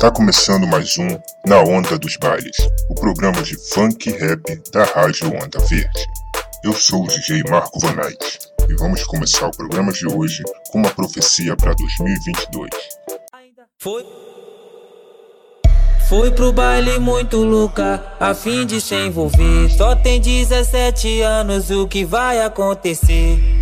Tá começando mais um Na Onda dos Bailes, o programa de funk e rap da Rádio Onda Verde. Eu sou o DJ Marco Vanait e vamos começar o programa de hoje com uma profecia para 2022. Foi. Fui pro baile muito louca, a fim de se envolver. Só tem 17 anos, o que vai acontecer?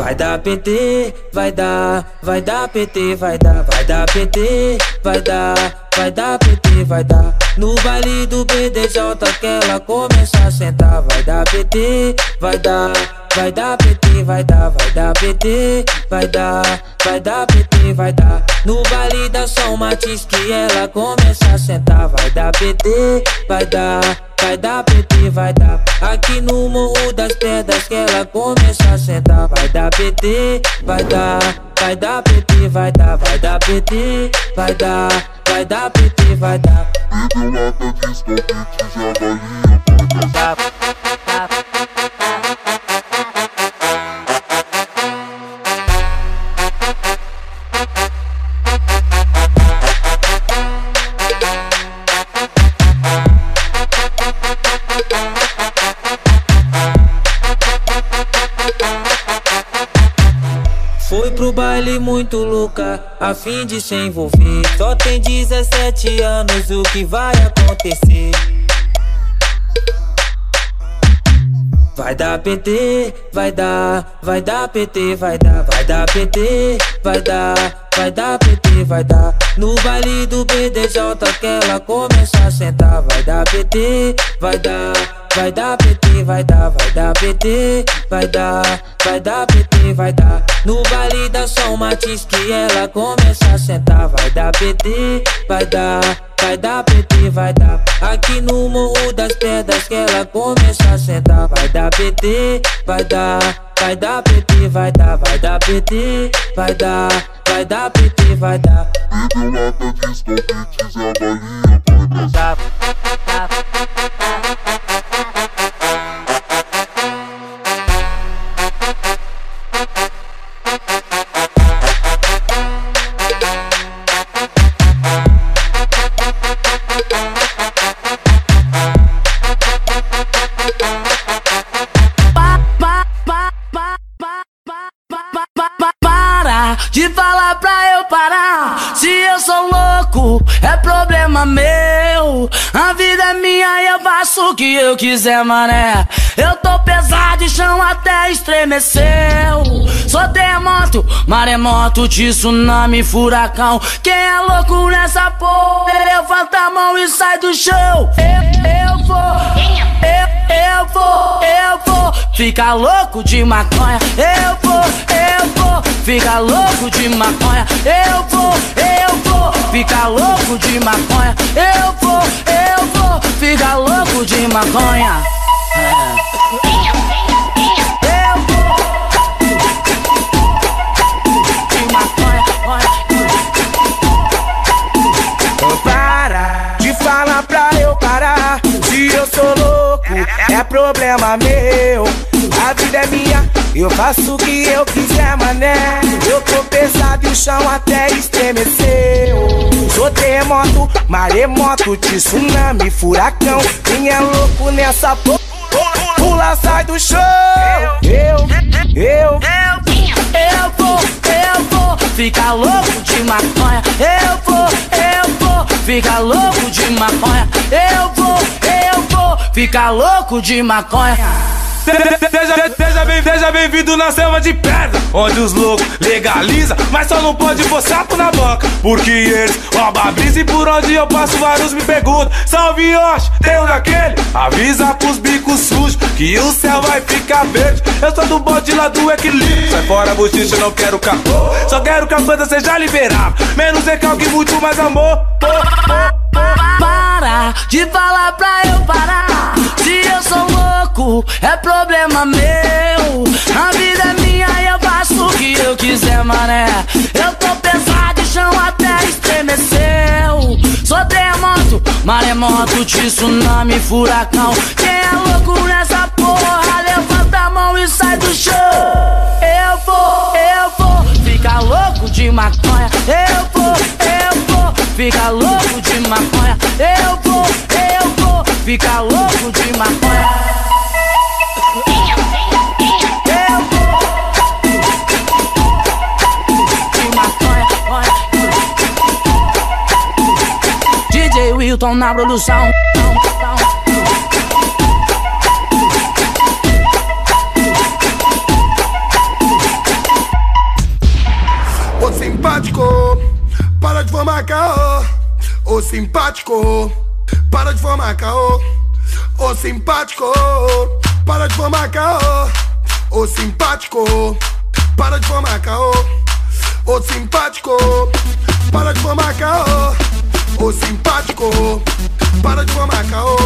Vai dar PT, vai dar, vai dar PT, vai dar, vai dar PT, vai dar, vai dar PT, vai dar. No baile do BDJ que ela começa a sentar, vai dar PT, vai dar, vai dar PT, vai dar, vai dar PT, vai dar, vai dar PT, vai dar. No baile da São Martins que ela começa a sentar, vai dar PT, vai dar vai dar PT, vai dar. Aqui no Morro das Pedras que ela começa a sentar, vai dar PT, vai dar, vai dar PT, vai dar, vai dar PT, vai dar, vai dar PT, vai dar. Bebeu lata de escovite, já vai baile muito louca, a fim de se envolver. Só tem 17 anos, o que vai acontecer? Vai dar PT, vai dar, vai dar PT, vai dar, vai dar PT, vai dar, vai dar PT, vai dar. No baile do BDJ que ela começa a sentar, vai dar PT, vai dar. Vai dar PT, vai dar, vai dar PT, vai dar, vai dar PT, vai dar. No baile da São Martins que ela começa a sentar, vai dar PT, vai dar, vai dar PT, vai dar. Aqui no Morro das Pedras que ela começa a sentar, vai dar PT, vai dar, vai dar PT, vai dar, vai dar PT, vai dar, vai dar PT, vai dar. Bebeu lata de escovites, a balinha vai dar. Pra eu parar. Se eu sou louco, é problema meu. A e eu faço o que eu quiser, mané. Eu tô pesado e chão até estremeceu. Sou terremoto, maremoto, tsunami, furacão. Quem é louco nessa porra? Levanta a mão e sai do chão. Eu, eu vou, eu, eu vou, eu vou. Ficar louco de maconha. Eu vou, eu vou. Ficar louco de maconha. Eu vou, eu vou. Ficar louco de maconha. Eu vou, eu vou. Ficar louco de maconha. Eu. De maconha. Para de falar pra eu parar. Se eu sou louco, é problema meu. A vida é minha, eu faço o que eu quiser, mané. Eu tô pesado e o chão até estremeceu. Sou terremoto, maremoto, tsunami, furacão. Quem é louco nessa porra? Pula, sai do chão. Eu, eu, Eu vou, eu vou ficar louco de maconha. Eu vou, eu vou ficar louco de maconha. Eu vou, eu vou ficar louco de maconha. Seja, seja bem, seja bem-vindo na selva de pedra, onde os loucos legaliza, mas só não pode pôr sapo na boca, porque eles roubam a brisa e por onde eu passo vários me perguntam, salve Yoshi, tem um daquele? Avisa pros bicos sujos que o céu vai ficar verde, eu sou do bode lá do equilíbrio, sai fora bochicha, não quero capô, só quero que a banda seja liberada, menos recalque e muito mais amor. Para de falar pra eu parar. Se eu sou louco, é problema meu. A vida é minha e eu faço o que eu quiser, mané. Eu tô pesado e chão até estremeceu. Sou terremoto, maremoto, tsunami, furacão. Quem é louco nessa porra, levanta a mão e sai do chão. Eu vou, eu vou ficar louco de maconha. Ficar louco de maconha. Eu vou, eu vou ficar louco de maconha. Eu vou de maconha. DJ Wilton na produção. Ô simpático, formar caô. Ô simpático, para de formar caô. Ô simpático, para de formar caô. Ô simpático, para de formar caô. Ô simpático, para de formar caô. Ô simpático, para de formar caô.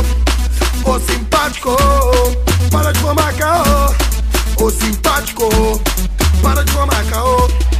Ô simpático, para de formar caô. Ô simpático, para de formar caô.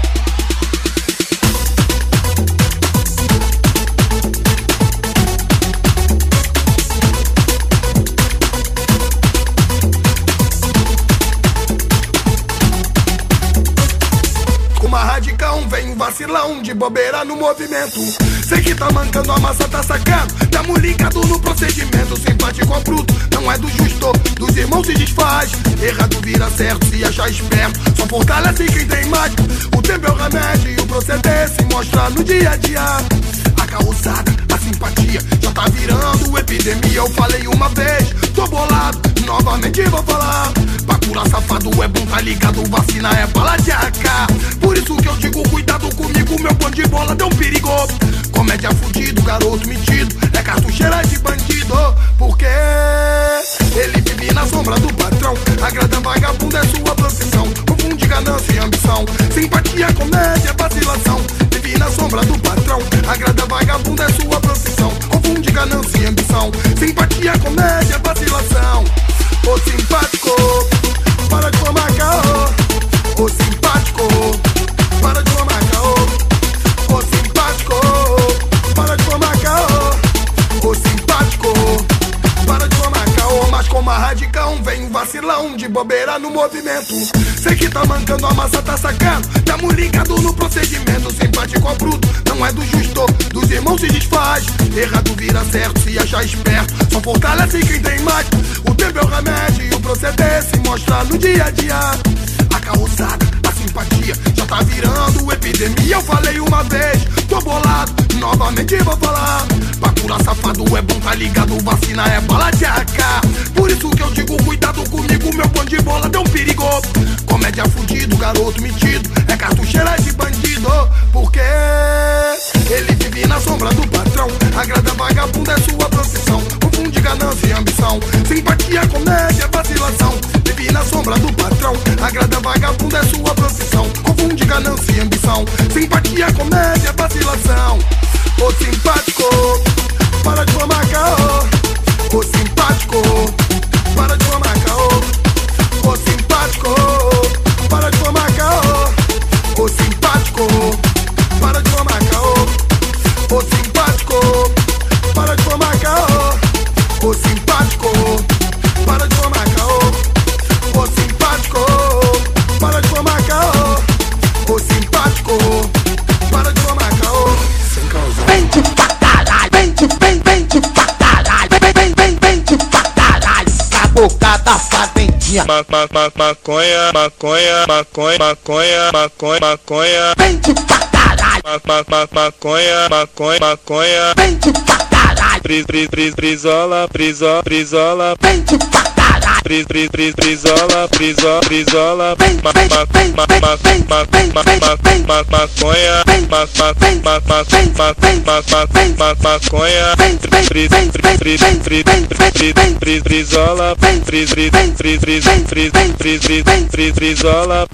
Vem vacilão de bobeira no movimento. Sei que tá mancando, a massa tá sacando. Tamo ligado no procedimento. Simpático ao bruto, não é do justo. Dos irmãos se desfaz. Errado vira certo se achar esperto. Só fortalece quem tem mágica. O tempo é o remédio e o proceder se mostra no dia a dia. A causada, a simpatia já tá virando epidemia. Eu falei uma vez, tô bolado, novamente vou falar. Pra curar safado é bom, tá ligado? Vacina é bala de AK. Por isso que eu digo, cuidado comigo, meu pão de bola deu um perigo. Comédia fudido, garoto metido, é cartucheira de bandido. Porque ele vive na sombra do patrão. Agrada vagabundo é sua profissão. Confunde ganância e ambição. Simpatia, comédia, vacilação. Vive na sombra do patrão. Agrada vagabundo é sua profissão. Confunde ganância e ambição. Simpatia, comédia, vacilação. Ô simpático, de bobeira no movimento. Sei que tá mancando, a massa tá sacando. Tamo ligado no procedimento. Simpático ao bruto, não é do justo. Dos irmãos se desfaz. Errado vira certo se achar esperto. Só fortalece quem tem mais. O tempo é o remédio e o proceder se mostra no dia a dia. A carroçada, já tá virando epidemia. Eu falei uma vez, tô bolado, novamente vou falar. Pra curar safado é bom, tá ligado? Vacina é bala de AK. Por isso que eu digo, cuidado comigo, meu pão de bola deu um perigo. Comédia fudido, garoto metido, é cartucheira de bandido. Porque ele vive na sombra do patrão. Agrada vagabundo é sua profissão. Confunde ganância e ambição. Simpatia, comédia, vacilação. Vive na sombra do patrão. Agrada vagabundo é sua profissão. Confunde ganância e ambição. Simpatia, comédia, vacilação. Maconha, maconha, maconha, maconha, maconha, maconha, Vende pra caralho, ma, ma, ma, maconha, maconha, maconha, vende pra caralho, bris, bris, bris, brisola, brisola, brisola, vende pra caralho. Pri, pri, pri, prisola, prisola, prisola, maconha, maconha, prisola, prisola,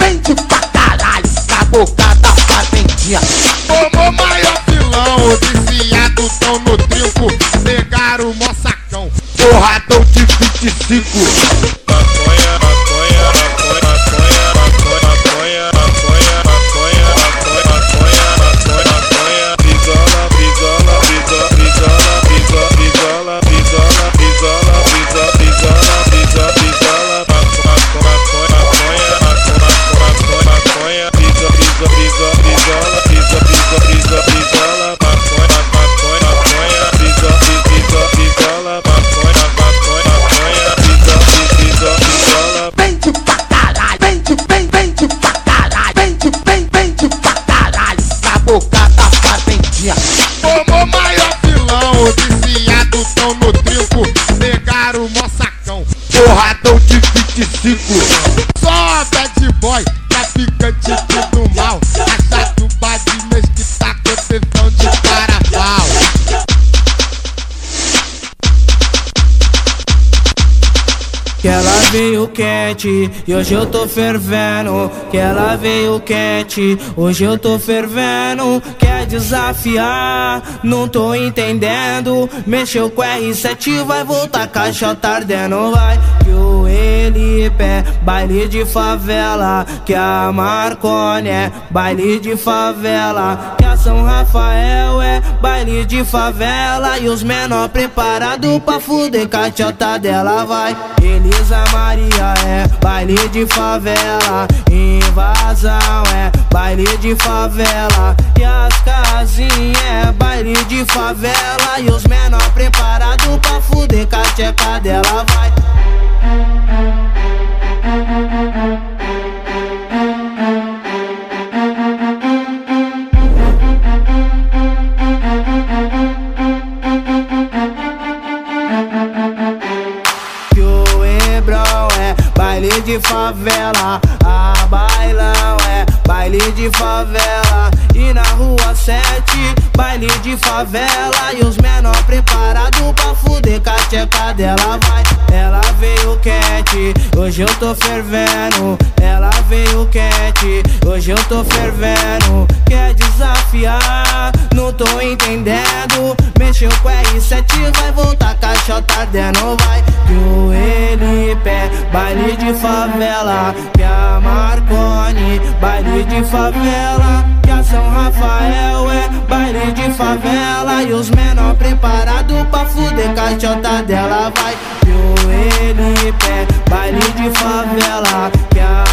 pra caralho, essa boca da fazendinha. Tomou maior pilão os viciados tão no trinco, pegaram moça porradão de 25. Quente e hoje eu tô fervendo. Que ela veio quente, hoje eu tô fervendo. Quer desafiar? Não tô entendendo. Mexeu com R7, vai voltar caixa tardendo, vai. Que o Elipe é baile de favela. Que a Marconi é baile de favela. Que a São Rafael baile de favela. E os menor preparado pra fuder cachota dela, vai. Elisa Maria é baile de favela. Invasão é baile de favela. E as casinhas é baile de favela. E os menor preparado pra fuder cacheca dela, vai. Favela, a bailão é baile de favela. E na rua 7, baile de favela. E os menor preparado pra fuder cacheca dela vai. Ela veio quente, hoje eu tô fervendo. Ela veio quente, hoje eu tô fervendo. Quer desafiar? Não tô entendendo. Mexeu com R7, vai voltar caixota dentro, vai. Que o Elipe, baile de favela. Que a Marconi, baile de favela. Que a São Rafael é baile de favela. E os menor preparado pra fuder caixota dela, vai. Que o Elipe, baile de favela. Que a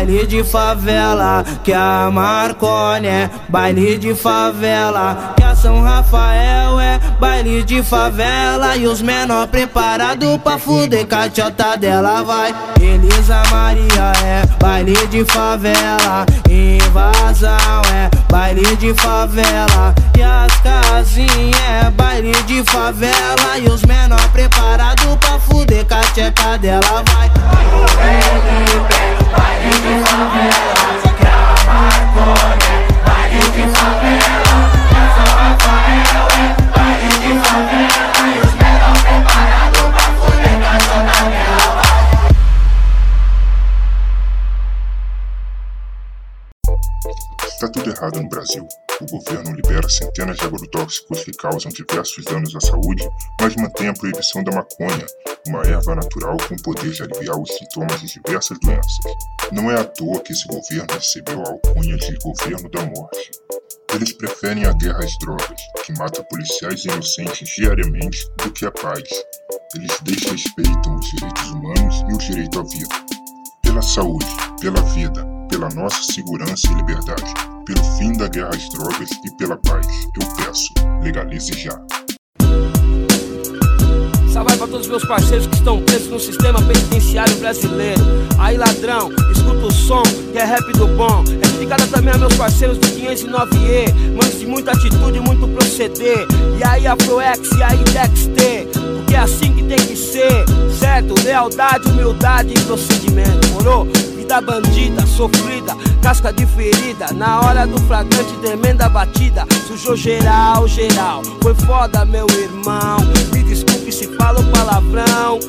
baile de favela. Que a Marconi é baile de favela. Que a São Rafael é baile de favela. E os menor preparado pra fuder caixota dela, vai. Elisa Maria é baile de favela. Invasão é baile de favela. E as casinhas é baile de favela. E os menor preparado pra fuder cacheca dela, vai. Baile de favela. Que a baile de favela. Errado no Brasil. O governo libera centenas de agrotóxicos que causam diversos danos à saúde, mas mantém a proibição da maconha, uma erva natural com poder de aliviar os sintomas de diversas doenças. Não é à toa que esse governo recebeu a alcunha de governo da morte. Eles preferem a guerra às drogas, que mata policiais inocentes diariamente, do que a paz. Eles desrespeitam os direitos humanos e o direito à vida. Pela saúde, pela vida, pela nossa segurança e liberdade, pelo fim da guerra às drogas e pela paz, eu peço, legalize já. Vai pra todos os meus parceiros que estão presos no sistema penitenciário brasileiro. Aí ladrão, escuta o som, que é rap do bom. É dedicada também a meus parceiros do 509E. Manos de muita atitude, muito proceder. E aí Afroex, e aí Dexter. Porque é assim que tem que ser, certo? Lealdade, humildade e procedimento, morou? Vida bandida, sofrida, casca de ferida. Na hora do flagrante, tremenda batida. Sujou geral, geral. Foi foda, meu irmão. Me desculpe se falo palavrão.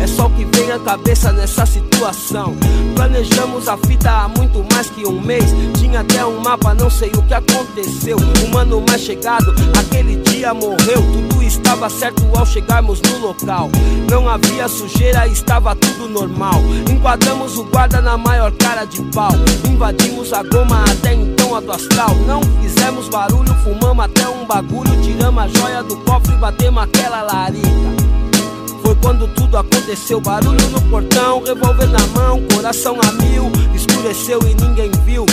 É só o que vem à cabeça nessa situação. Planejamos a fita há muito mais que um mês. Tinha até um mapa, não sei o que aconteceu. O mano mais chegado, aquele dia morreu. Tudo estava certo ao chegarmos no local. Não havia sujeira, estava tudo normal. Enquadramos o guarda na maior cara de pau. Invadimos a goma até então a do astral. Não fizemos barulho, fumamos até um bagulho. Tiramos a joia do cofre e batemos aquela larica. Foi quando tudo aconteceu, barulho no portão, revólver na mão, coração a mil, escureceu e ninguém viu.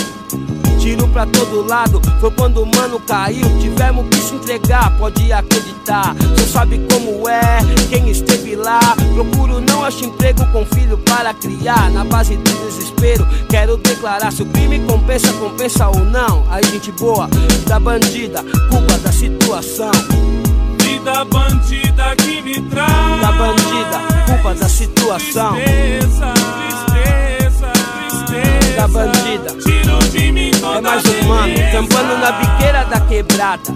Tiro pra todo lado, foi quando o mano caiu. Tivemos que se entregar, pode acreditar. Cê sabe como é, quem esteve lá. Procuro, não acho emprego com filho para criar. Na base do desespero, quero declarar se o crime compensa, compensa ou não. Aí, gente boa, da bandida, culpa da situação. Vida bandida que me traz Da bandida, culpa da situação. Tristeza, tristeza da bandida. É mais um mano, campando na biqueira da quebrada.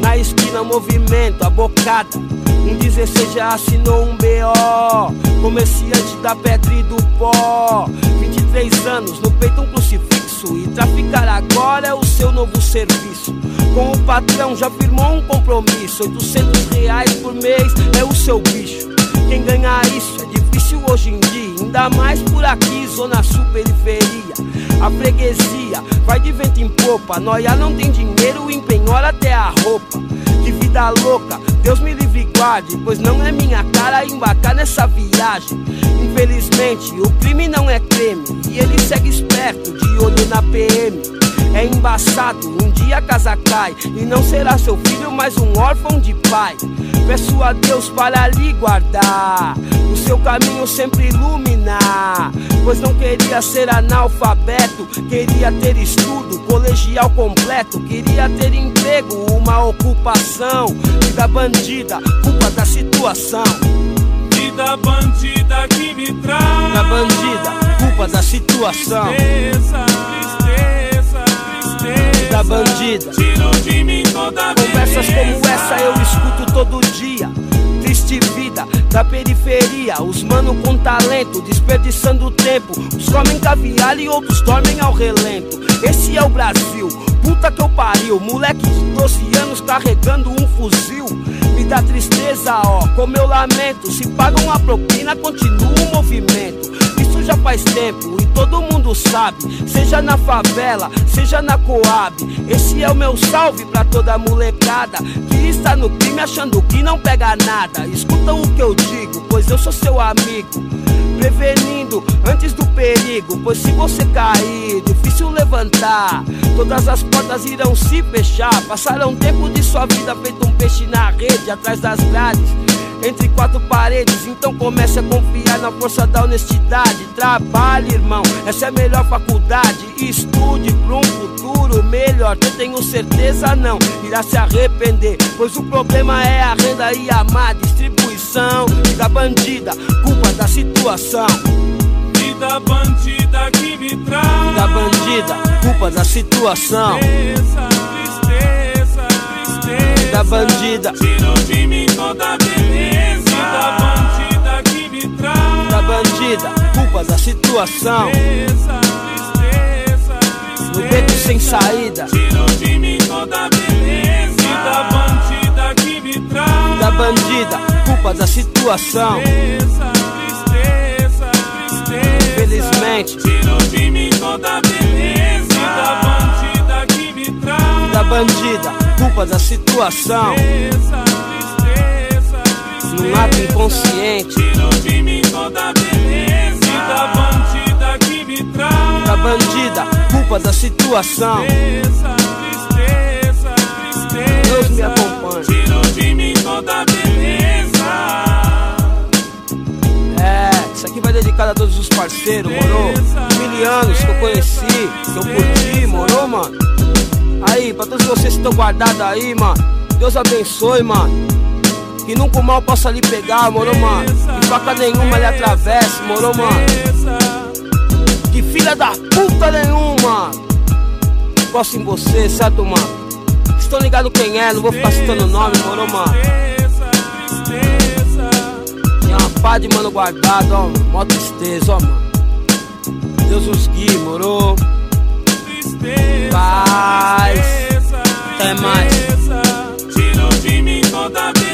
Na esquina, movimento, a bocada. Um 16 já assinou um BO. Comerciante da pedra e do pó. 23 anos, no peito um crucifixo. E traficar agora é o seu novo serviço. Com o patrão já firmou um compromisso. 800 reais por mês é o seu bicho. Quem ganha isso é difícil hoje em dia. Ainda mais por aqui, zona sul, periferia. A freguesia vai de vento em popa. Noia não tem dinheiro, empenhora até a roupa. Que vida louca, Deus me livre e guarde. Pois não é minha cara embarcar nessa viagem. Infelizmente, o crime não é creme. E ele segue esperto, de olho na PM. É embaçado, um dia a casa cai E não será seu filho, mas um órfão de pai Peço a Deus para lhe guardar O seu caminho sempre iluminar. Pois não queria ser analfabeto Queria ter estudo, colegial completo Queria ter emprego, uma ocupação. Vida bandida, culpa da situação. Vida bandida que me traz Vida bandida, culpa da situação. Tristeza, Da bandida Tiro de mim toda Conversas como essa eu escuto todo dia. Triste vida da periferia. Os mano com talento, desperdiçando tempo. Uns comem caviar e outros dormem ao relento. Esse é o Brasil, puta que eu pariu. Moleque de 12 anos carregando um fuzil. Me dá tristeza, ó, como eu lamento. Se pagam a propina, continua o movimento. Isso já faz tempo todo mundo sabe. Seja na favela, seja na Coab. Esse é o meu salve pra toda molecada que está no crime achando que não pega nada. Escuta o que eu digo, pois eu sou seu amigo. Prevenindo antes do perigo, pois se você cair, difícil levantar. Todas as portas irão se fechar. Passarão tempo de sua vida feito um peixe na rede, atrás das grades entre quatro paredes. Então comece a confiar na força da honestidade. Trabalhe, irmão, essa é a melhor faculdade. Estude pra um futuro melhor. Eu tenho certeza, não irá se arrepender. Pois o problema é a renda e a má distribuição. Da bandida, culpa da situação. Vida bandida que me traz Da bandida, culpa da situação. Tristeza, tristeza, tristeza Da bandida, Tiro de mim toda beleza bandida, culpa da situação. No beco sem saída. Tiro de mim toda beleza Vida bandida que me traz da bandida, culpa da situação. Infelizmente, Tiro de mim toda beleza bandida que me traz da bandida, culpa da situação. Tristeza, tristeza, tristeza Num ato inconsciente, Tiro de mim toda beleza Vida bandida que me traz da bandida, culpa da situação. Tristeza, tristeza, tristeza Deus me acompanhe. Tiro de mim toda beleza É, isso aqui vai dedicado a todos os parceiros, moro? Milianos que eu conheci, que eu curti, moro, mano? Aí, pra todos vocês que estão guardados aí, mano, Deus abençoe, mano. Que nunca o mal possa lhe pegar, moro, mano? Que faca nenhuma lhe atravesse, moro, mano? Que filha da puta nenhuma Posso em você, certo, mano? Estão ligados quem é, não vou ficar citando o nome, moro, mano? Tem uma pá de mano guardado, ó. Mó tristeza, ó, mano. Deus os guie, moro? Tristeza, Paz. Até mais. tristeza. Tiro de mim toda beleza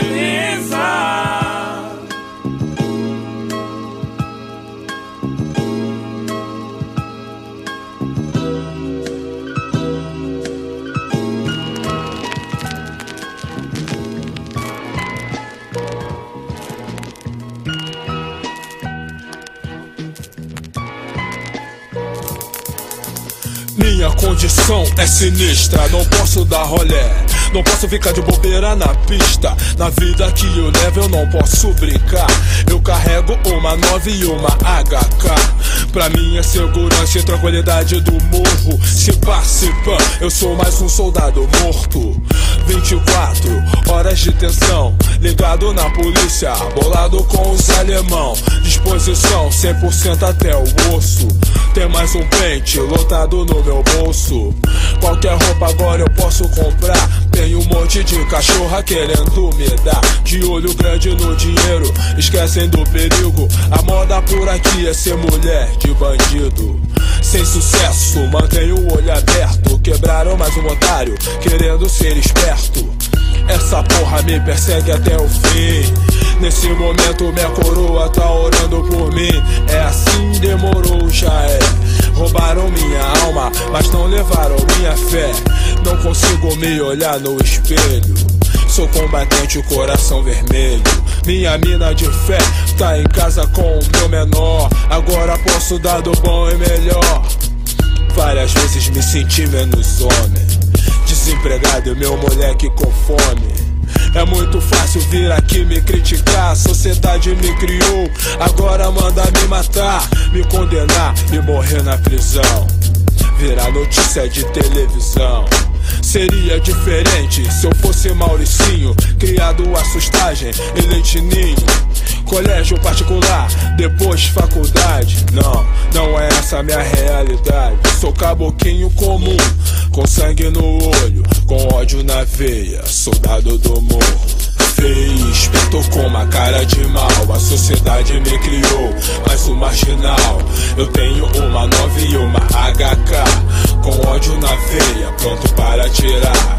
Minha condição é sinistra, não posso dar rolé. Não posso ficar de bobeira na pista. Na vida que eu levo eu não posso brincar. Eu carrego uma 9 e uma HK. Pra minha segurança e tranquilidade do morro. Se participa, eu sou mais um soldado morto. 24 horas de tensão, ligado na polícia, bolado com os alemão. Disposição 100% até o osso. Tem mais um pente lotado no meu bolso. Qualquer roupa agora eu posso comprar. Tem um monte de cachorra querendo me dar. De olho grande no dinheiro, esquecem do perigo. A moda por aqui é ser mulher de bandido. Sem sucesso, mantenho o olho aberto. Quebraram mais um otário, querendo ser esperto. Essa porra me persegue até o fim. Nesse momento minha coroa tá orando por mim. É assim, demorou, já é. Roubaram minha alma, mas não levaram minha fé. Não consigo me olhar no espelho. Sou combatente, coração vermelho. Minha mina de fé tá em casa com o meu menor. Agora posso dar do bom e melhor. Várias vezes me senti menos homem. Desempregado e meu moleque com fome. É muito fácil vir aqui me criticar. A sociedade me criou, agora manda me matar, me condenar e morrer na prisão. Virar notícia de televisão. Seria diferente se eu fosse Mauricinho, criado a sustagem e leitinho. Colégio particular, depois faculdade. Não, não é essa minha realidade. Sou caboquinho comum, com sangue no olho, com ódio na veia, soldado do morro. Fez, pintou com uma cara de mal. A sociedade me criou, mas o marginal. Eu tenho uma 9 e uma HK, com ódio na veia, pronto para tirar.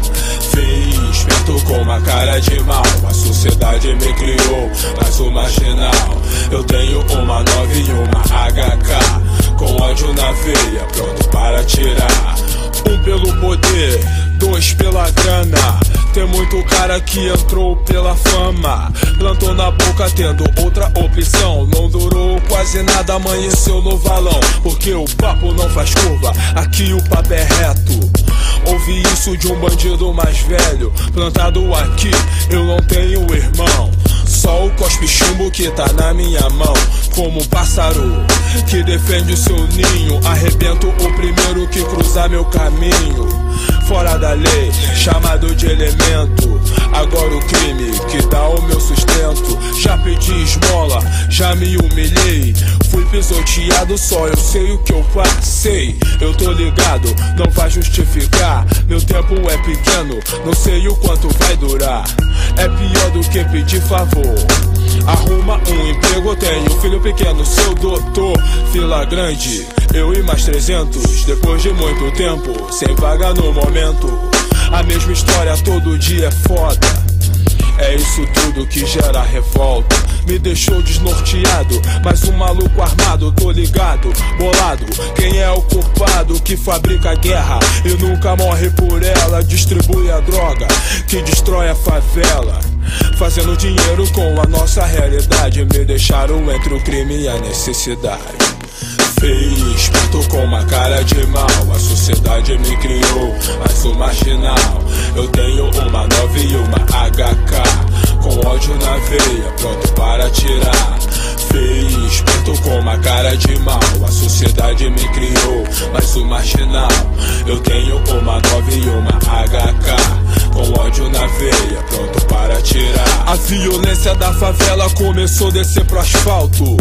Fez, pintou com uma cara de mal. A sociedade me criou, mas o marginal. Eu tenho uma 9 e uma HK, com ódio na veia, pronto para tirar. Um pelo poder, dois pela grana. Tem muito cara que entrou pela fama. Plantou na boca tendo outra opção. Não durou quase nada, amanheceu no valão. Porque o papo não faz curva, aqui o papo é reto. Ouvi isso de um bandido mais velho. Plantado aqui, eu não tenho irmão. Só o cospe chumbo que tá na minha mão. Como um pássaro que defende o seu ninho. Arrebento o primeiro que cruzar meu caminho. Fora da lei, chamado de elemento. Agora o crime que dá o meu sustento. Já pedi esmola, já me humilhei. Fui pisoteado, só eu sei o que eu passei. Eu tô ligado, não vai justificar. Meu tempo é pequeno, não sei o quanto vai durar. É pior do que pedir favor. Arruma um emprego, tenho filho pequeno, seu doutor. Fila grande, eu e mais 300. Depois de muito tempo, sem vaga no momento. A mesma história todo dia é foda. É isso tudo que gera revolta. Me deixou desnorteado, mas um maluco armado, tô ligado, bolado. Quem é o culpado que fabrica a guerra e nunca morre por ela? Distribui a droga que destrói a favela. Fazendo dinheiro com a nossa realidade. Me deixaram entre o crime e a necessidade. Fez Pintou com uma cara de mal. A sociedade me criou, mas sou marginal Eu tenho uma 9 e uma HK Com ódio na veia, pronto para tirar Fez, pintou com uma cara de mal A sociedade me criou, mas sou marginal Eu tenho uma 9 e uma HK Com ódio na veia, pronto para tirar A violência da favela começou a descer pro asfalto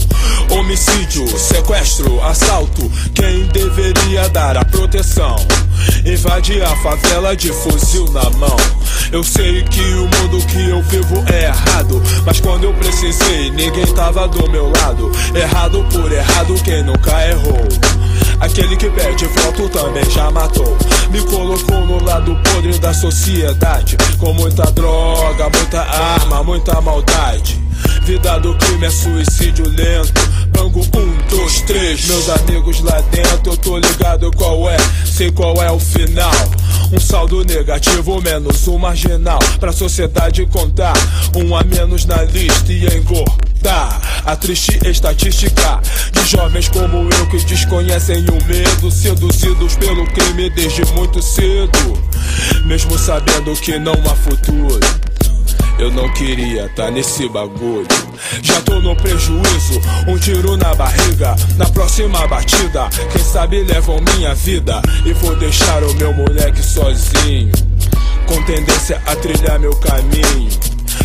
Homicídio, sequestro, assalto. Quem deveria dar a proteção? Invade a favela de fuzil na mão. Eu sei que o mundo que eu vivo é errado. Mas quando eu precisei, ninguém tava do meu lado. Errado por errado, quem nunca errou. Aquele que pede voto também já matou. Me colocou no lado podre da sociedade. Com muita droga, muita arma, muita maldade. Vida do crime é suicídio lento. Bango um, dois, três. Meus amigos lá dentro, eu tô ligado qual é, sei qual é o final. Um saldo negativo, menos um marginal. Pra sociedade contar, um a menos na lista e engordar. A triste estatística de jovens como eu que desconhecem o medo, seduzidos pelo crime desde muito cedo, mesmo sabendo que não há futuro. Eu não queria tá nesse bagulho. Já tô no prejuízo, um tiro na barriga. Na próxima batida, quem sabe levam minha vida. E vou deixar o meu moleque sozinho. com tendência a trilhar meu caminho.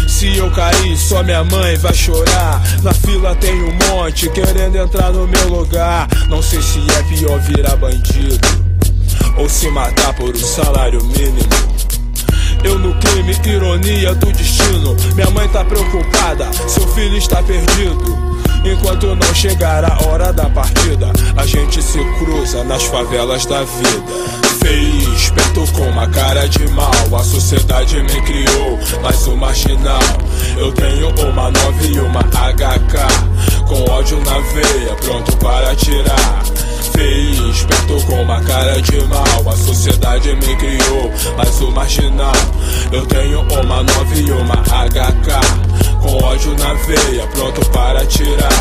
Se eu cair, só minha mãe vai chorar. Na fila tem um monte querendo entrar no meu lugar. Não sei se é pior virar bandido ou se matar por um salário mínimo. Eu no crime, ironia do destino. Minha mãe tá preocupada, seu filho está perdido. Enquanto não chegar a hora da partida, a gente se cruza nas favelas da vida. Feio, esperto com uma cara de mal. A sociedade me criou, mas o marginal. Eu tenho uma 9 e uma HK. Com ódio na veia, pronto para atirar feio, esperto com uma cara de mal. A sociedade me criou, mas o marginal. Eu tenho uma 9 e uma HK. Com ódio na veia, pronto para tirar.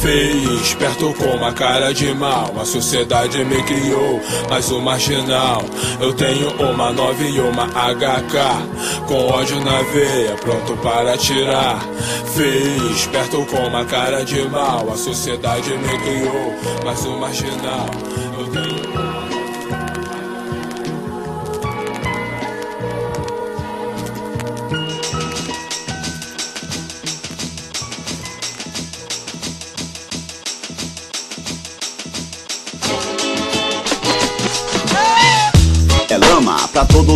Feio, esperto com uma cara de mal. A sociedade me criou, mas o marginal. Eu tenho uma 9 e uma HK. Com ódio na veia, pronto para tirar. Feio, esperto com uma cara de mal. A sociedade me criou, mas o marginal. Eu tenho.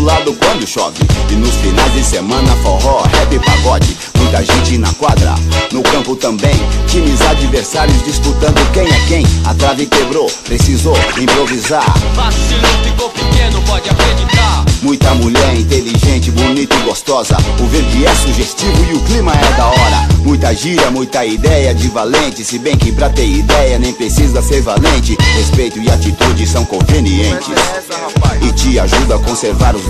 Lado quando chove. E nos finais de semana forró, rap e pagode. Muita gente na quadra, no campo também. Times adversários disputando quem é quem. A trave quebrou, precisou improvisar. Vacilou, ficou pequeno, pode acreditar. Muita mulher inteligente, bonita e gostosa. O verde é sugestivo e o clima é da hora. Muita gíria, muita ideia de valente. Se bem que pra ter ideia nem precisa ser valente. Respeito e atitude são convenientes. E te ajuda a conservar os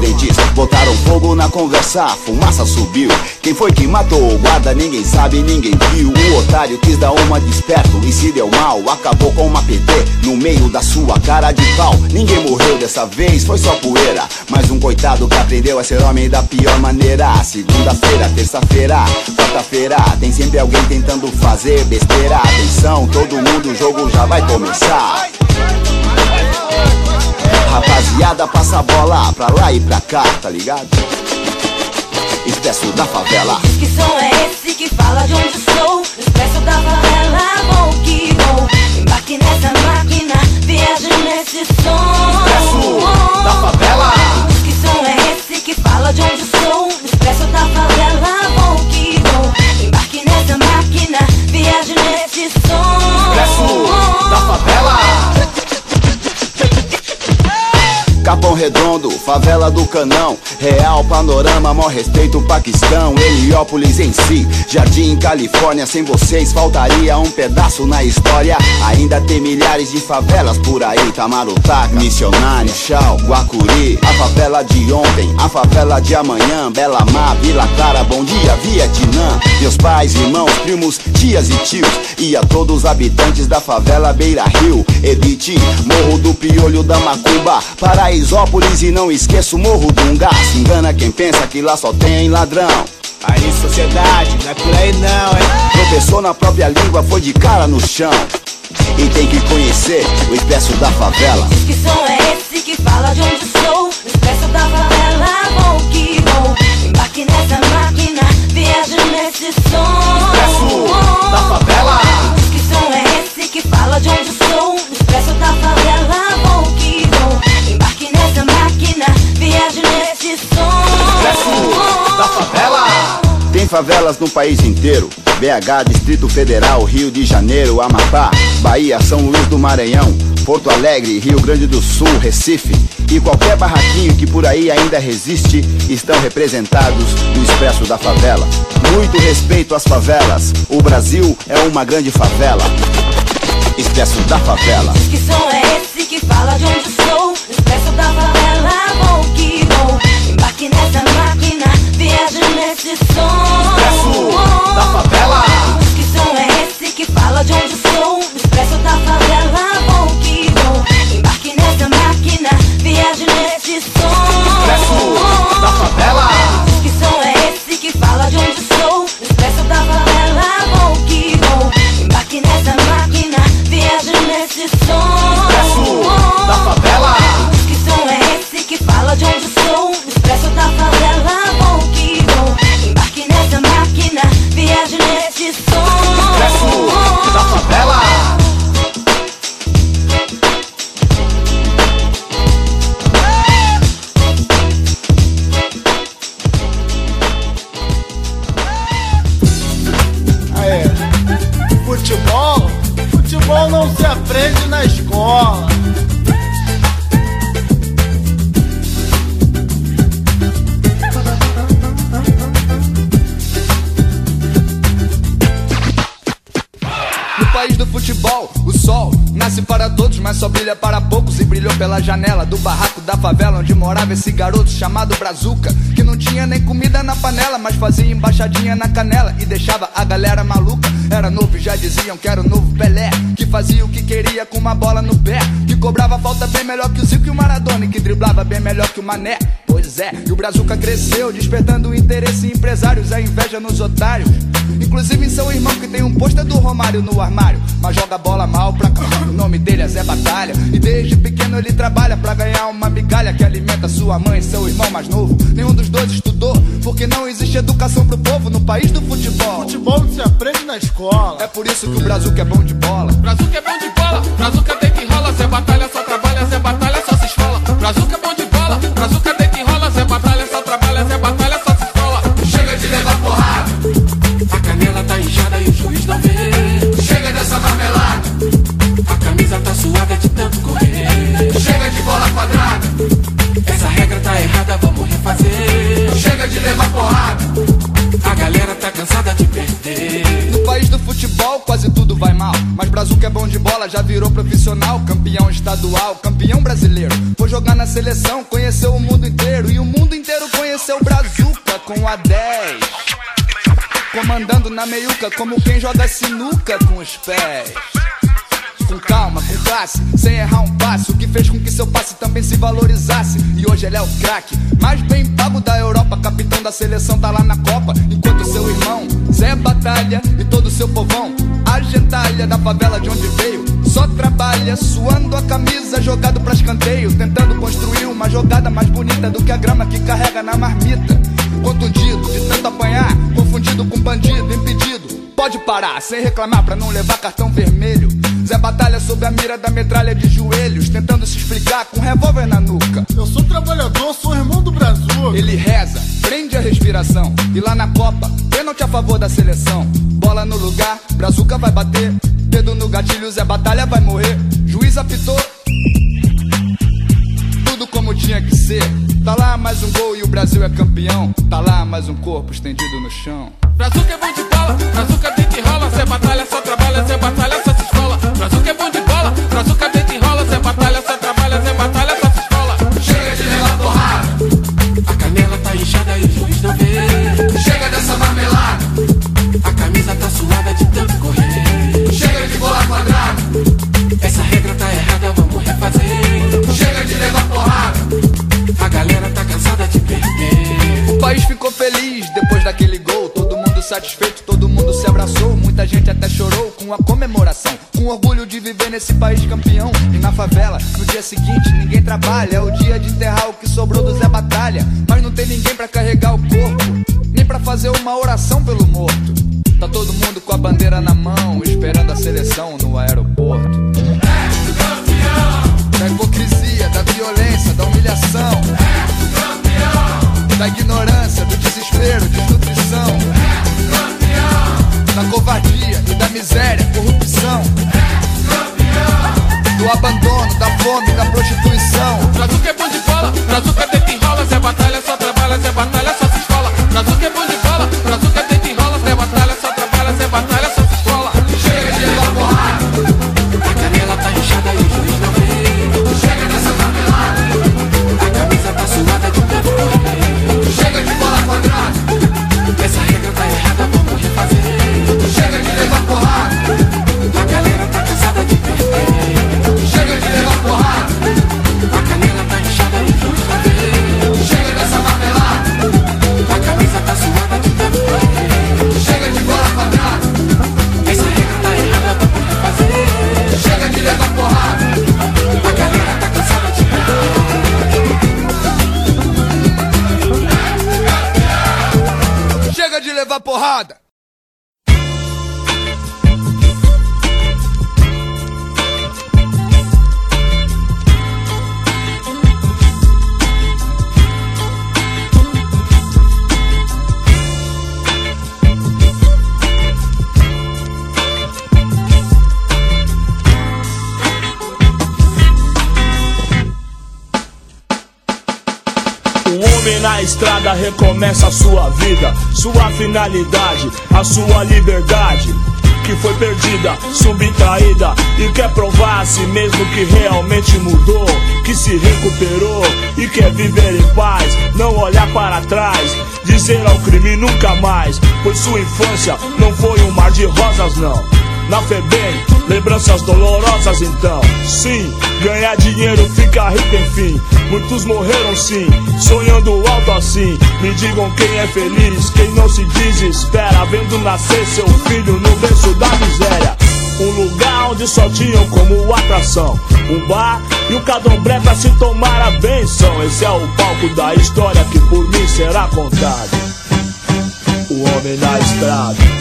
Botaram fogo na conversa, a fumaça subiu. Quem foi que matou o guarda ninguém sabe, ninguém viu. O otário quis dar uma desperto e se deu mal Acabou com uma PT no meio da sua cara de pau. Ninguém morreu dessa vez, foi só poeira. Mas um coitado que aprendeu a ser homem da pior maneira. Segunda-feira, terça-feira, quarta-feira Tem sempre alguém tentando fazer besteira. Atenção, todo mundo, o jogo já vai começar Rapaziada, passa a bola pra lá e pra cá, tá ligado? Expresso da favela Que som é esse que fala de onde sou? Expresso da favela, vou que vou. Embarque nessa máquina, viaje nesse som. Expresso da favela. Que som é esse que fala de onde sou? Capão Redondo, favela do Canão. Real Panorama, maior respeito Paquistão. Heliópolis em si, Jardim Califórnia. Sem vocês faltaria um pedaço na história. Ainda tem milhares de favelas por aí. Tamarutaca, Missionário, Chau, Guacuri. A favela de ontem, a favela de amanhã. Bela Mar, Vila Clara, Bom Dia, Vietnã. Meus pais, irmãos, primos, tias e tios. E a todos os habitantes da favela Beira Rio. Edite, Morro do Piolho da Macumba Paraisópolis e não esqueço Morro do Ungá Se engana quem pensa que lá só tem ladrão Aí sociedade, não é por aí não, hein? Tropeçou na própria língua, foi de cara no chão E tem que conhecer o expresso da favela Que som é esse que fala de onde sou? Expresso da favela, vou que vou. Embarque nessa máquina, viaje nesse som. Expresso da favela Que som é esse que fala de onde sou? Tem favelas no país inteiro BH, Distrito Federal, Rio de Janeiro, Amapá, Bahia, São Luís do Maranhão, Porto Alegre, Rio Grande do Sul, Recife e qualquer barraquinho que por aí ainda resiste estão representados no Expresso da Favela. Muito respeito às favelas, o Brasil é uma grande favela. Expresso da Favela. Que som é esse que fala de onde sou? Expresso da favela, vou que vou. Embarque nessa nesse som. Expresso da Favela. Que som é esse que fala de onde sou? Expresso da favela, vou que vou. Embarque nessa máquina, viaje nesse som. Expresso da Favela. Que som é esse que fala de onde sou? Expresso da favela, vou que vou. Embarque nessa máquina, viaje nesse som. Morava esse garoto chamado Brazuca. Que não tinha nem comida na panela, mas fazia embaixadinha na canela e deixava a galera maluca. Era novo e já diziam que era o novo Pelé. Que fazia o que queria com uma bola no pé. Que cobrava falta bem melhor que o Zico e o Maradona. E que driblava bem melhor que o Mané. Pois é, e o Brazuca cresceu, despertando o interesse em empresários, a inveja nos otários. Inclusive seu irmão que tem um pôster do Romário no armário, mas joga bola mal pra caralho. O nome dele é Zé Batalha, e desde pequeno ele trabalha pra ganhar uma migalha que alimenta sua mãe e seu irmão mais novo. Nenhum dos dois estudou, porque não existe educação pro povo no país do futebol. Futebol se aprende na escola. É por isso que o Brazuca é bom de bola. Brazuca é bom de bola, Brazuca deita e virou profissional. Campeão estadual, campeão brasileiro. Foi jogar na seleção, conheceu o mundo inteiro. E o mundo inteiro conheceu Brazuca com a 10. Comandando na meiuca, como quem joga sinuca com os pés. Com calma, com classe, sem errar um passo. O que fez com que seu passe também se valorizasse. E hoje ele é o craque, mais bem pago da Europa. Capitão da seleção tá lá na Copa. Enquanto seu irmão, Zé Batalha e todo seu povão, a gentalha da favela de onde veio. Só trabalha, suando a camisa, jogado pra escanteio. Tentando construir uma jogada mais bonita do que a grama que carrega na marmita. Contundido, de tanto apanhar, confundido com bandido, impedido. Pode parar, sem reclamar pra não levar cartão vermelho. Zé Batalha sob a mira da metralha de joelhos, tentando se explicar com um revólver na nuca. Eu sou trabalhador, sou irmão do Brasil. Ele reza, prende a respiração. E lá na Copa, pênalti a favor da seleção. Bola no lugar, Brazuca vai bater. Dedo no gatilho, Zé Batalha vai morrer. Juiz apitou. Tudo como tinha que ser. Tá lá mais um gol e o Brasil é campeão. Tá lá mais um corpo estendido no chão. Brazuca é bom de bola, Brazuca deita e rola, Zé Batalha só trabalha, Zé Batalha só se satisfeito, todo mundo se abraçou. Muita gente até chorou com a comemoração. Com orgulho de viver nesse país campeão. E na favela, no dia seguinte, ninguém trabalha. É o dia de enterrar o que sobrou do Zé Batalha. Mas não tem ninguém pra carregar o corpo, nem pra fazer uma oração pelo morto. Tá todo mundo com a bandeira na mão, esperando a seleção no aeroporto. Da hipocrisia, da violência, da humilhação. Da ignorância, do desespero, desnutrição. Da covardia e da miséria, corrupção. Do abandono, da fome, da prostituição. Brazuca é bom de bola, Brazuca deita e rola, Zé Batalha só trabalha, Zé Batalha só se esfola. Brazuca é bom de bola, homem na estrada recomeça a sua vida, sua finalidade, a sua liberdade que foi perdida, subtraída e quer provar a si mesmo que realmente mudou, que se recuperou e quer viver em paz, não olhar para trás, dizer ao crime nunca mais, pois sua infância não foi um mar de rosas não. Na FEBEM, lembranças dolorosas então. Sim, ganhar dinheiro fica rico enfim. Muitos morreram sim, sonhando alto assim. Me digam quem é feliz, quem não se desespera, vendo nascer seu filho no berço da miséria. Um lugar onde só tinham como atração um bar e um cadombré pra se tomar a benção. Esse é o palco da história que por mim será contado. O homem na estrada.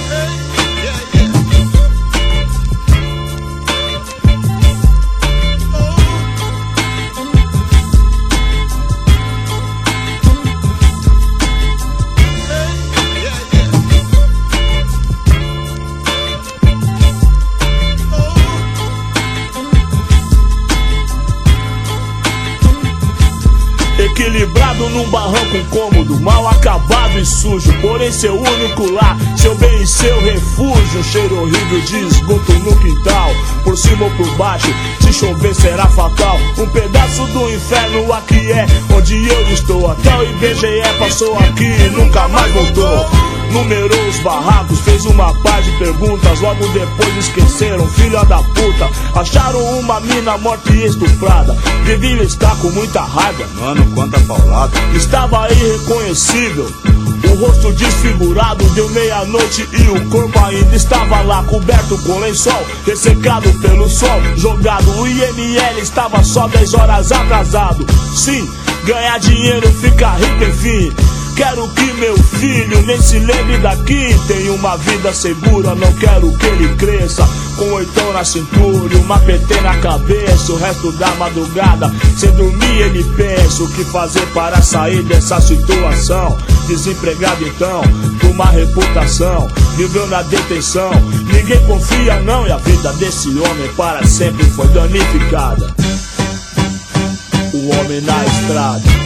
driblar Equilibrado num barranco cômodo, mal acabado e sujo. Porém, seu único lar, seu bem e seu refúgio. Cheiro horrível de esgoto no quintal, por cima ou por baixo. Se chover será fatal. Um pedaço do inferno aqui é onde eu estou. Até o IBGE passou aqui e nunca mais voltou. Numerou os barracos, fez uma par de perguntas. Logo depois esqueceram, filha da puta. Acharam uma mina morta e estuprada. Devia estar com muita raiva. Mano, quanta paulada. Estava irreconhecível. O rosto desfigurado, deu meia-noite e o corpo ainda estava lá, coberto com lençol, ressecado pelo sol, jogado. O IML estava só 10 horas atrasado. Sim, ganhar dinheiro fica rico, enfim. Quero que meu filho nem se lembre daqui. Tem uma vida segura, não quero que ele cresça. Com oitão na cintura e uma PT na cabeça. O resto da madrugada, sem dormir, ele pensa o que fazer para sair dessa situação. Desempregado então, com uma reputação, viveu na detenção. Ninguém confia não, e a vida desse homem para sempre foi danificada. O homem na estrada.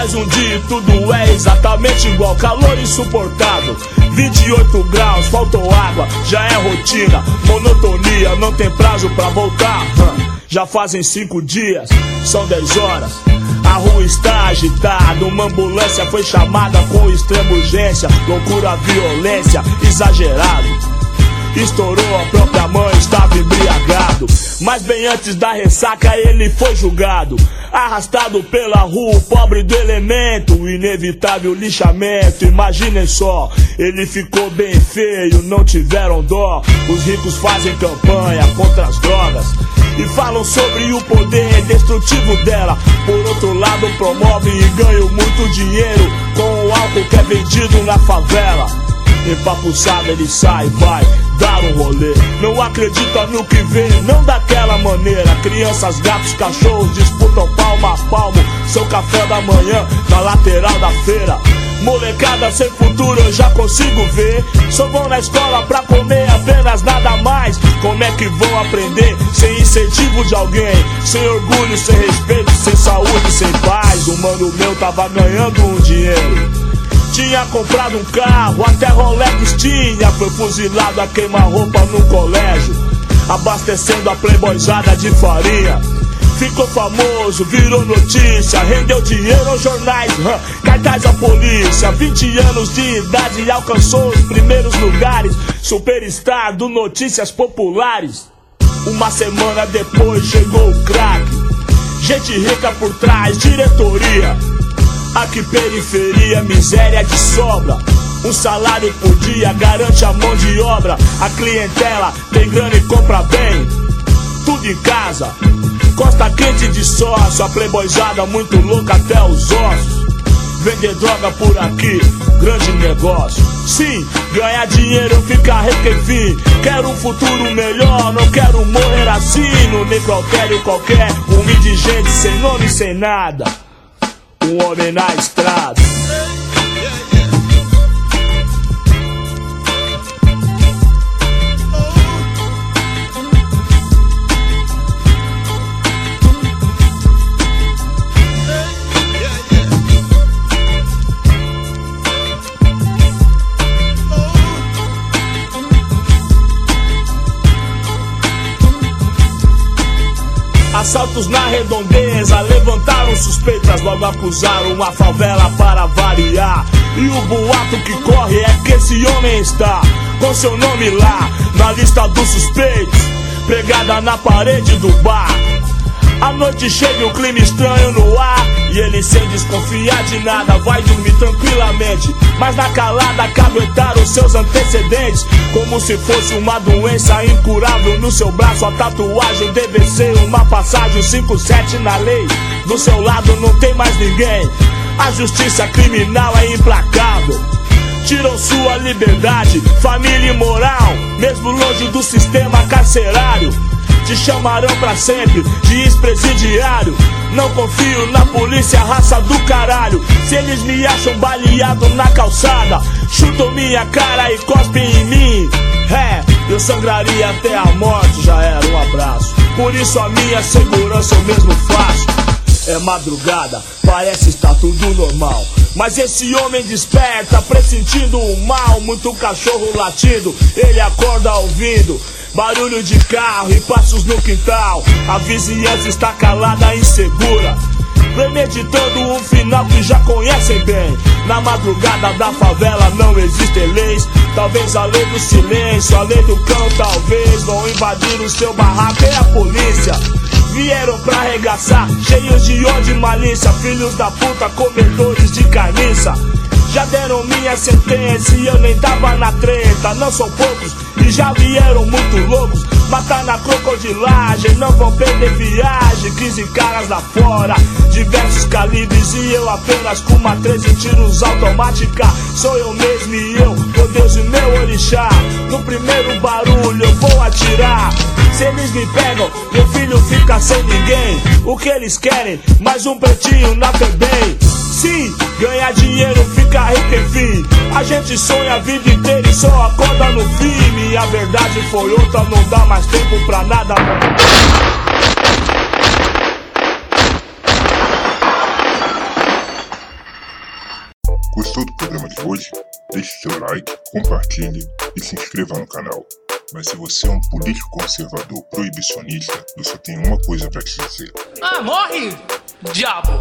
Mais um dia e tudo é exatamente igual. Calor insuportável, 28 graus, faltou água, já é rotina. Monotonia, não tem prazo pra voltar. Já fazem cinco dias, são 10 horas. A rua está agitada, uma ambulância foi chamada com extrema urgência. Loucura, violência, exagerado. Estourou a própria mãe, estava embriagado. Mas bem antes da ressaca ele foi julgado. Arrastado pela rua, o pobre do elemento. O inevitável lixamento, imaginem só. Ele ficou bem feio, não tiveram dó. Os ricos fazem campanha contra as drogas. E falam sobre o poder destrutivo dela. Por outro lado, promovem e ganham muito dinheiro com o álcool que é vendido na favela. Empapuçado ele sai, vai dar um rolê. Não acredita no que vê, não daquela maneira. Crianças, gatos, cachorros disputam palmo a palmo. Seu café da manhã na lateral da feira. Molecada sem futuro eu já consigo ver. Só vão na escola pra comer apenas nada mais. Como é que vão aprender sem incentivo de alguém? Sem orgulho, sem respeito, sem saúde, sem paz. O mano meu tava ganhando um dinheiro. Tinha comprado um carro, até Rolex tinha. Foi fuzilado a queima-roupa no colégio, abastecendo a playboyzada de farinha. Ficou famoso, virou notícia, rendeu dinheiro aos jornais, hã, cartaz à polícia. 20 anos de idade e alcançou os primeiros lugares. Superstar do Notícias Populares. Uma semana depois chegou o craque. Gente rica por trás, diretoria. Aqui periferia, miséria de sobra. Um salário por dia garante a mão de obra. A clientela tem grana e compra bem. Tudo em casa. Costa quente de sócio, a playboyzada muito louca até os ossos. Vender droga por aqui, grande negócio. Sim, ganhar dinheiro, ficar rico enfim. Quero um futuro melhor, não quero morrer assim. No necrotério qualquer, um indigente sem nome, sem nada. Um homem na estrada. Assaltos na redondeza levantaram suspeitas, logo acusaram a favela para variar. E o boato que corre é que esse homem está com seu nome lá na lista dos suspeitos, pregada na parede do bar. A noite chega e um clima estranho no ar. E ele sem desconfiar de nada vai dormir tranquilamente. Mas na calada caguetaram seus antecedentes. Como se fosse uma doença incurável no seu braço. A tatuagem ser uma passagem 57 na lei. Do seu lado não tem mais ninguém. A justiça criminal é implacável. Tiram sua liberdade, família e moral, mesmo longe do sistema carcerário te chamarão pra sempre de ex-presidiário. Não confio na polícia, raça do caralho. Se eles me acham baleado na calçada, chutam minha cara e cospem em mim. É, eu sangraria até a morte, já era um abraço. Por isso a minha segurança eu mesmo faço. É madrugada, parece estar tudo normal. Mas esse homem desperta, pressentindo o mal. Muito cachorro latindo, ele acorda ouvindo. Barulho de carro e passos no quintal. A vizinhança está calada, insegura. Premeditando um final que já conhecem bem. Na madrugada da favela não existem leis. Talvez a lei do silêncio, a lei do cão, talvez. Vão invadir o seu barraco e a polícia. Vieram pra arregaçar, cheios de ódio e malícia. Filhos da puta, comedores de carniça. Já deram minha sentença e eu nem tava na treta. Não são poucos já vieram muito loucos. Matar na crocodilagem, não vão perder viagem. 15 caras lá fora, diversos calibres e eu apenas com uma 13 tiros automática. Sou eu mesmo e eu, meu Deus e meu orixá. No primeiro barulho eu vou atirar. Se eles me pegam, meu filho fica sem ninguém. O que eles querem? Mais um pretinho na FEBEM. Sim, ganhar dinheiro, ficar rico enfim. A gente sonha a vida inteira e só acorda no fim. E a verdade foi outra, não dá mais tempo pra nada. Gostou do programa de hoje? Deixe seu like, compartilhe e se inscreva no canal. Mas se você é um político conservador proibicionista, eu só tenho uma coisa para te dizer. Ah, morre, diabo!